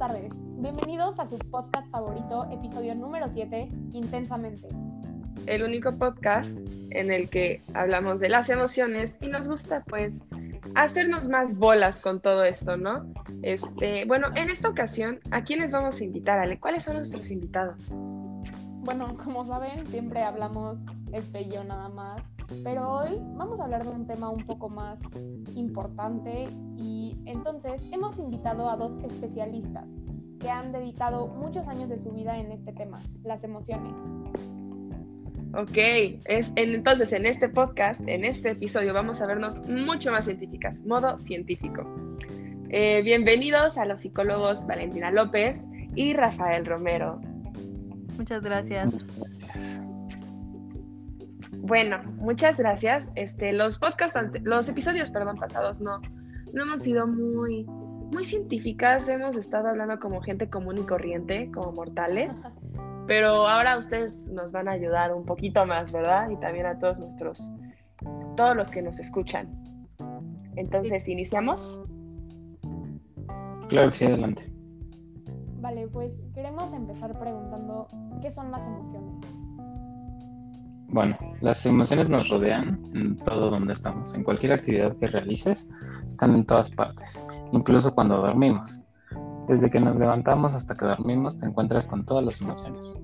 tardes. Bienvenidos a su podcast favorito, episodio número 7, Intensamente. El único podcast en el que hablamos de las emociones y nos gusta pues hacernos más bolas con todo esto, ¿no? Este, bueno, en esta ocasión, ¿a quiénes vamos a invitar, Ale? ¿Cuáles son nuestros invitados? Bueno, como saben, siempre hablamos y yo nada más, pero hoy vamos a hablar de un tema un poco más importante y entonces hemos invitado a dos especialistas que han dedicado muchos años de su vida en este tema, las emociones. Ok, es, entonces en este podcast, en este episodio, vamos a vernos mucho más científicas, modo científico. Eh, bienvenidos a los psicólogos Valentina López y Rafael Romero. Muchas gracias. Bueno, muchas gracias. Este, los podcasts, los episodios, perdón, pasados no, no hemos sido muy, muy científicas. Hemos estado hablando como gente común y corriente, como mortales. Pero ahora ustedes nos van a ayudar un poquito más, ¿verdad? Y también a todos nuestros, todos los que nos escuchan. Entonces, ¿iniciamos? Claro que sí, adelante. Vale, pues queremos empezar preguntando, ¿qué son las emociones? Bueno, las emociones nos rodean en todo donde estamos. En cualquier actividad que realices, están en todas partes, incluso cuando dormimos. Desde que nos levantamos hasta que dormimos, te encuentras con todas las emociones.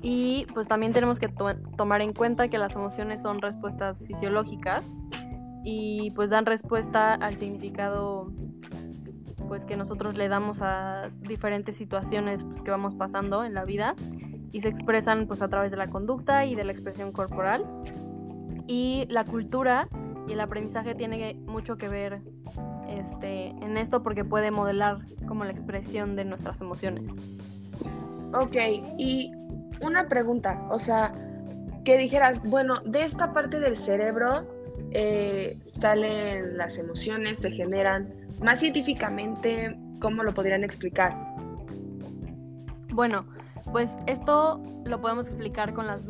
Y pues también tenemos que tomar en cuenta que las emociones son respuestas fisiológicas y pues dan respuesta al significado pues que nosotros le damos a diferentes situaciones pues, que vamos pasando en la vida y se expresan pues a través de la conducta y de la expresión corporal. Y la cultura y el aprendizaje tiene mucho que ver este, en esto porque puede modelar como la expresión de nuestras emociones. Ok, y una pregunta, o sea, que dijeras, bueno, de esta parte del cerebro eh, salen las emociones, se generan. Más científicamente, ¿cómo lo podrían explicar? Bueno, pues esto lo podemos explicar con las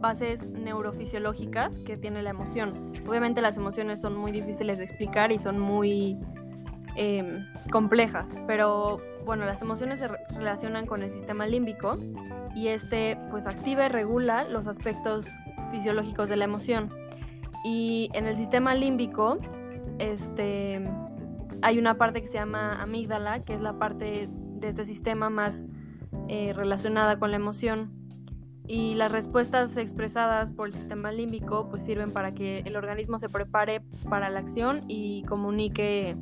bases neurofisiológicas que tiene la emoción. Obviamente las emociones son muy difíciles de explicar y son muy em, complejas, pero bueno, las emociones se relacionan con el sistema límbico y este pues activa y regula los aspectos fisiológicos de la emoción. Y en el sistema límbico este, hay una parte que se llama amígdala, que es la parte de este sistema más eh, relacionada con la emoción y las respuestas expresadas por el sistema límbico pues sirven para que el organismo se prepare para la acción y comunique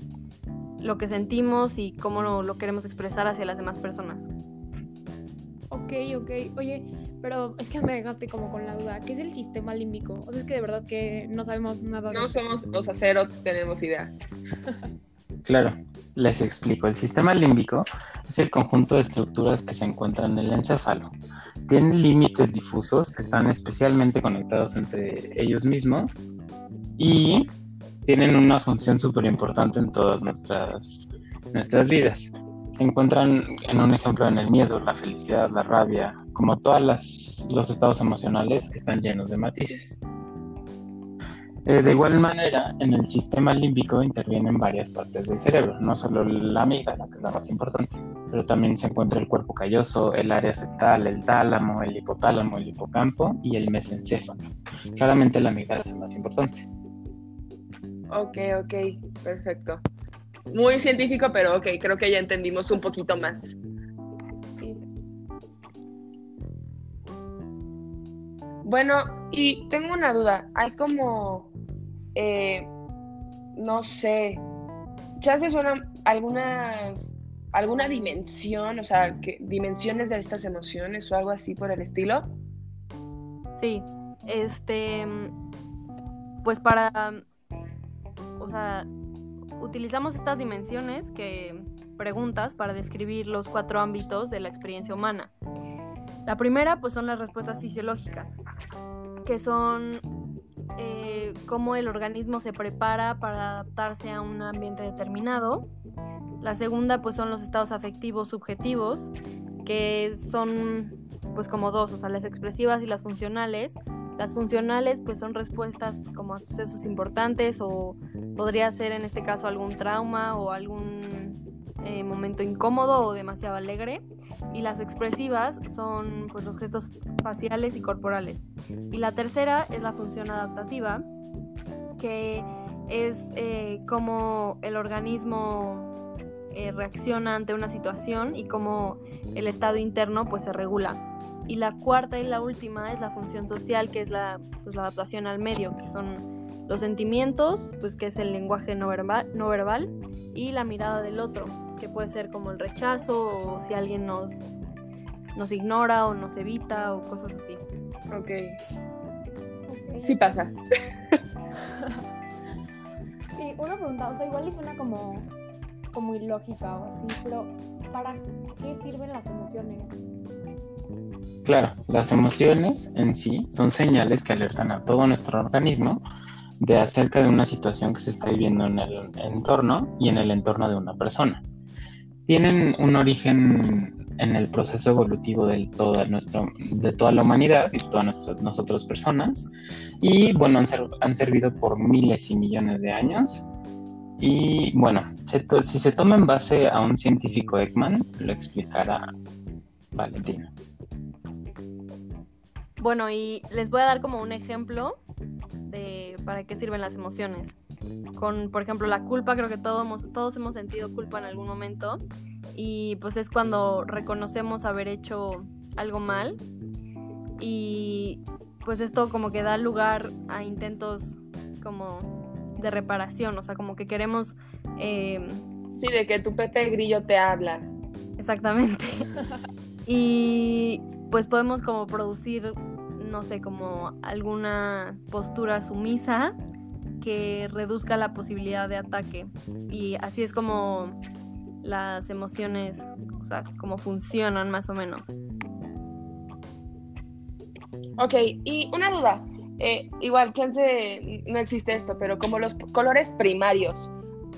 lo que sentimos y cómo lo, queremos expresar hacia las demás personas. Ok, ok. Oye, pero es que me dejaste como con la duda. ¿Qué es el sistema límbico? O sea, es que de verdad que no sabemos nada de No somos, o sea, cero tenemos idea. claro. Les explico, el sistema límbico es el conjunto de estructuras que se encuentran en el encéfalo. Tiene límites difusos que están especialmente conectados entre ellos mismos y tienen una función súper importante en todas nuestras, nuestras vidas. Se encuentran en un ejemplo en el miedo, la felicidad, la rabia, como todos los estados emocionales que están llenos de matices. Eh, de igual manera, en el sistema límbico intervienen varias partes del cerebro, no solo la amígdala, que es la más importante, pero también se encuentra el cuerpo calloso, el área septal, el tálamo, el hipotálamo, el hipocampo y el mesencéfalo. Claramente la amígdala es el más importante. Ok, ok, perfecto. Muy científico, pero ok, creo que ya entendimos un poquito más. Bueno, y tengo una duda. Hay como eh, no sé, se suena algunas, alguna dimensión, o sea, dimensiones de estas emociones o algo así por el estilo. Sí, este, pues para, o sea, utilizamos estas dimensiones que preguntas para describir los cuatro ámbitos de la experiencia humana. La primera, pues son las respuestas fisiológicas, que son cómo el organismo se prepara para adaptarse a un ambiente determinado. La segunda pues son los estados afectivos subjetivos, que son pues como dos, o sea, las expresivas y las funcionales. Las funcionales pues son respuestas como a sucesos importantes o podría ser en este caso algún trauma o algún eh, momento incómodo o demasiado alegre. Y las expresivas son pues, los gestos faciales y corporales. Y la tercera es la función adaptativa, que es eh, cómo el organismo eh, reacciona ante una situación y cómo el estado interno pues se regula. Y la cuarta y la última es la función social, que es la, pues, la adaptación al medio, que son los sentimientos, pues que es el lenguaje no verbal, no verbal, y la mirada del otro, que puede ser como el rechazo o si alguien nos, nos ignora o nos evita o cosas así. Ok. Ok. Sí pasa. Y una pregunta, o sea, igual y suena como, como ilógica o así, pero ¿para qué sirven las emociones? Claro, las emociones en sí son señales que alertan a todo nuestro organismo de acerca de una situación que se está viviendo en el entorno y en el entorno de una persona. Tienen un origen en el proceso evolutivo de toda, nuestro, de toda la humanidad y todas nuestras, nosotros personas. Y bueno, han, ser- han servido por miles y millones de años. Y bueno, se to- si se toma en base a un científico Ekman, lo explicará Valentina. Bueno, y les voy a dar como un ejemplo de para qué sirven las emociones. Con, por ejemplo, la culpa, creo que todos, hemos- todos hemos sentido culpa en algún momento. Y pues es cuando reconocemos haber hecho algo mal. Y pues esto como que da lugar a intentos como de reparación. O sea, como que queremos... eh, Sí, de que tu Pepe Grillo te habla. Exactamente. y pues podemos como producir, no sé, como alguna postura sumisa que reduzca la posibilidad de ataque. Y así es como las emociones, o sea, como funcionan más o menos. Ok, y una duda. Eh, igual, chance no existe esto, pero como los colores primarios,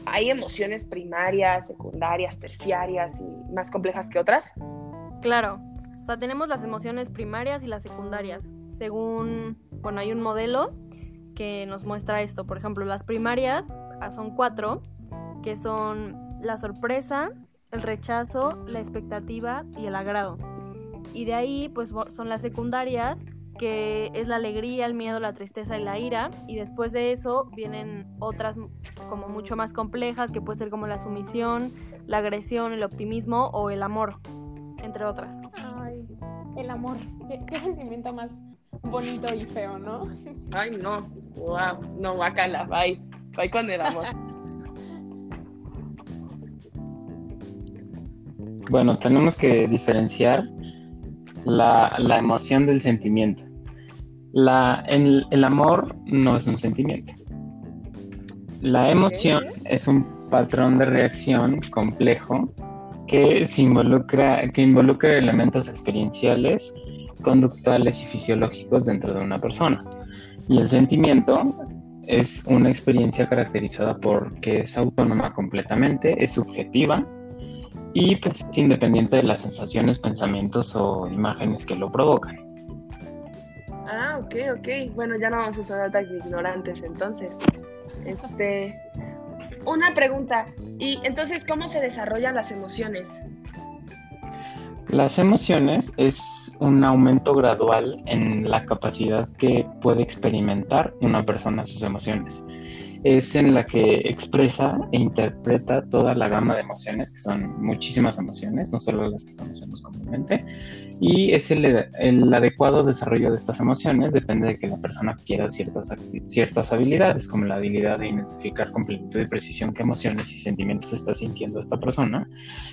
¿hay emociones primarias, secundarias, terciarias y más complejas que otras? Claro, o sea, tenemos las emociones primarias y las secundarias. Según, bueno, hay un modelo que nos muestra esto. Por ejemplo, las primarias ah, son cuatro, que son la sorpresa, el rechazo, la expectativa y el agrado. Y de ahí, pues son las secundarias, que es la alegría, el miedo, la tristeza y la ira. Y después de eso vienen otras como mucho más complejas, que puede ser como la sumisión, la agresión, el optimismo o el amor, entre otras. Ay, el amor. Qué, qué sentimiento más bonito y feo, ¿no? Ay, no. Wow. No, guacala. Bye. Bye con el amor. Bueno, tenemos que diferenciar la, la emoción del sentimiento. La, el, el amor no es un sentimiento. La emoción es un patrón de reacción complejo que, se involucra, que involucra elementos experienciales, conductuales y fisiológicos dentro de una persona. Y el sentimiento es una experiencia caracterizada por que es autónoma completamente, es subjetiva y pues, es independiente de las sensaciones, pensamientos o imágenes que lo provocan. Ah, ok, ok. Bueno, ya no vamos a sonar tan ignorantes entonces. Este. Una pregunta. ¿Y entonces cómo se desarrollan las emociones? Las emociones es un aumento gradual en la capacidad que puede experimentar una persona sus emociones. Es en la que expresa e interpreta toda la gama de emociones, que son muchísimas emociones, no solo las que conocemos comúnmente, y es el, el adecuado desarrollo de estas emociones depende de que la persona quiera ciertas, ciertas habilidades, como la habilidad de identificar con plenitud y precisión qué emociones y sentimientos está sintiendo esta persona,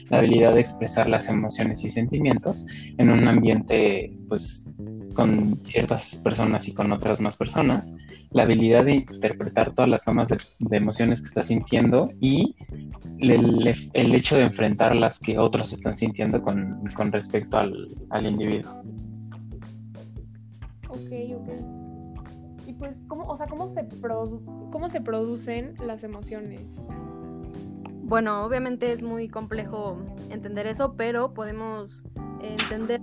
la habilidad de expresar las emociones y sentimientos en un ambiente pues con ciertas personas y con otras más personas, la habilidad de interpretar todas las gamas de, de emociones que está sintiendo y el, el hecho de enfrentar las que otros están sintiendo con, con respecto al, al individuo. Ok, ok. Y pues, ¿cómo, o sea, ¿cómo se, produ- cómo se producen las emociones? Bueno, obviamente es muy complejo entender eso, pero podemos entender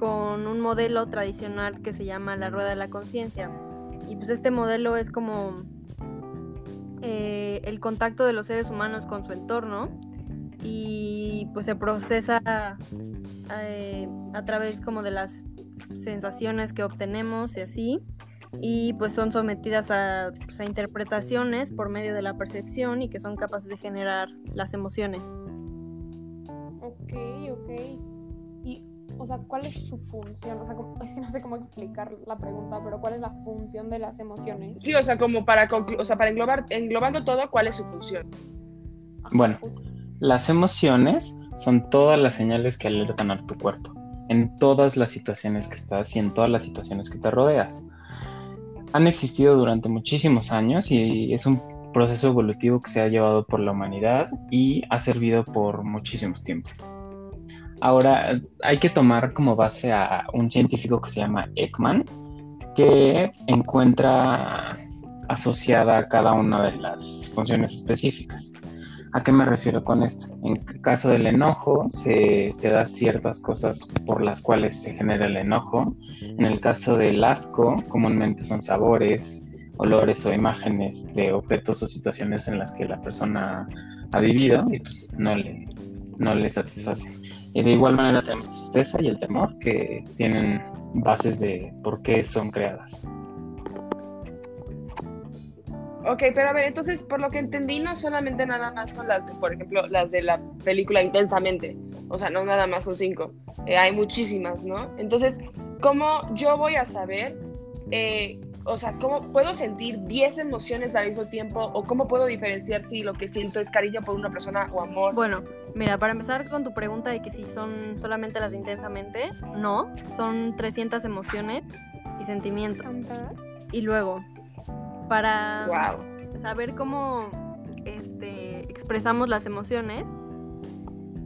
con un modelo tradicional que se llama la rueda de la conciencia. Y pues este modelo es como eh, el contacto de los seres humanos con su entorno y pues se procesa eh, a través como de las sensaciones que obtenemos y así y pues son sometidas a, pues, a, interpretaciones por medio de la percepción y que son capaces de generar las emociones. Ok, ok. O sea, ¿cuál es su función? O sea, como, es que no sé cómo explicar la pregunta, pero ¿cuál es la función de las emociones? Sí, o sea, como para, o sea, para englobar, englobando todo, ¿cuál es su función? Ajá, bueno, justo. las emociones son todas las señales que alertan a tu cuerpo en todas las situaciones que estás y en todas las situaciones que te rodeas han existido durante muchísimos años y es un proceso evolutivo que se ha llevado por la humanidad y ha servido por muchísimos tiempos. Ahora, hay que tomar como base a un científico que se llama Ekman, que encuentra asociada a cada una de las funciones específicas. ¿A qué me refiero con esto? En el caso del enojo, se, se da ciertas cosas por las cuales se genera el enojo. En el caso del asco, comúnmente son sabores, olores o imágenes de objetos o situaciones en las que la persona ha vivido y pues no le, no le satisface. Y de igual manera tenemos la tristeza y el temor que tienen bases de por qué son creadas. Ok, pero a ver, entonces, por lo que entendí, no solamente nada más son las, de, por ejemplo, las de la película Intensamente. O sea, no nada más son cinco. Eh, hay muchísimas, ¿no? Entonces, ¿cómo yo voy a saber, eh, o sea, cómo puedo sentir 10 emociones al mismo tiempo? ¿O cómo puedo diferenciar si lo que siento es cariño por una persona o amor? Bueno, mira, para empezar con tu pregunta de que si son solamente las de Intensamente, no. Son 300 emociones y sentimientos. ¿Tantas? Y luego, para wow. saber cómo este, expresamos las emociones,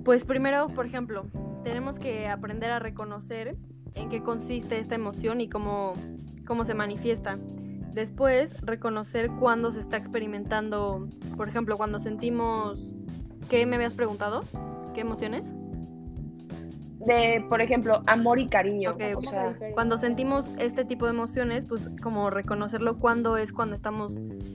pues primero, por ejemplo, tenemos que aprender a reconocer en qué consiste esta emoción y cómo, cómo se manifiesta. Después, reconocer cuándo se está experimentando, por ejemplo, cuando sentimos... ¿Qué me habías preguntado? ¿Qué emociones? de, por ejemplo, amor y cariño. Okay, o sea, cuando sentimos este tipo de emociones, pues como reconocerlo cuando es cuando estamos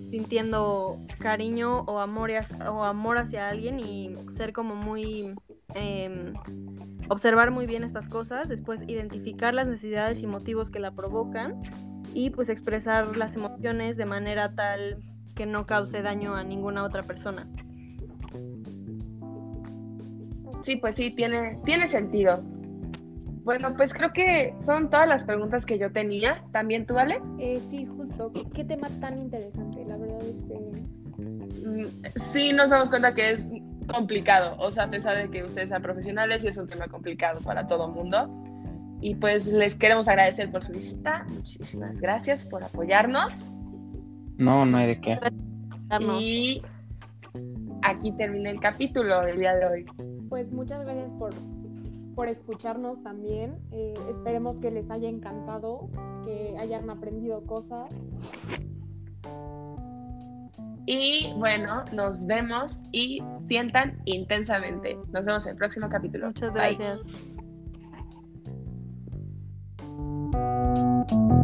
sintiendo cariño o amor, o amor hacia alguien y ser como muy... Eh, observar muy bien estas cosas, después identificar las necesidades y motivos que la provocan y pues expresar las emociones de manera tal que no cause daño a ninguna otra persona. Sí, pues sí, tiene, tiene sentido. Bueno, pues creo que son todas las preguntas que yo tenía. ¿También tú, Ale? Eh, sí, justo. ¿Qué, ¿Qué, tema tan interesante? La verdad es que... Sí, nos damos cuenta que es complicado. O sea, a pesar de que ustedes sean profesionales, es un tema complicado para todo el mundo. Y pues les queremos agradecer por su visita. Muchísimas gracias por apoyarnos. No, no hay de qué. Y aquí termina el capítulo del día de hoy pues muchas gracias por, por escucharnos también. Eh, esperemos que les haya encantado, que hayan aprendido cosas. Y bueno, nos vemos y sientan intensamente. Nos vemos en el próximo capítulo. Muchas gracias. Bye.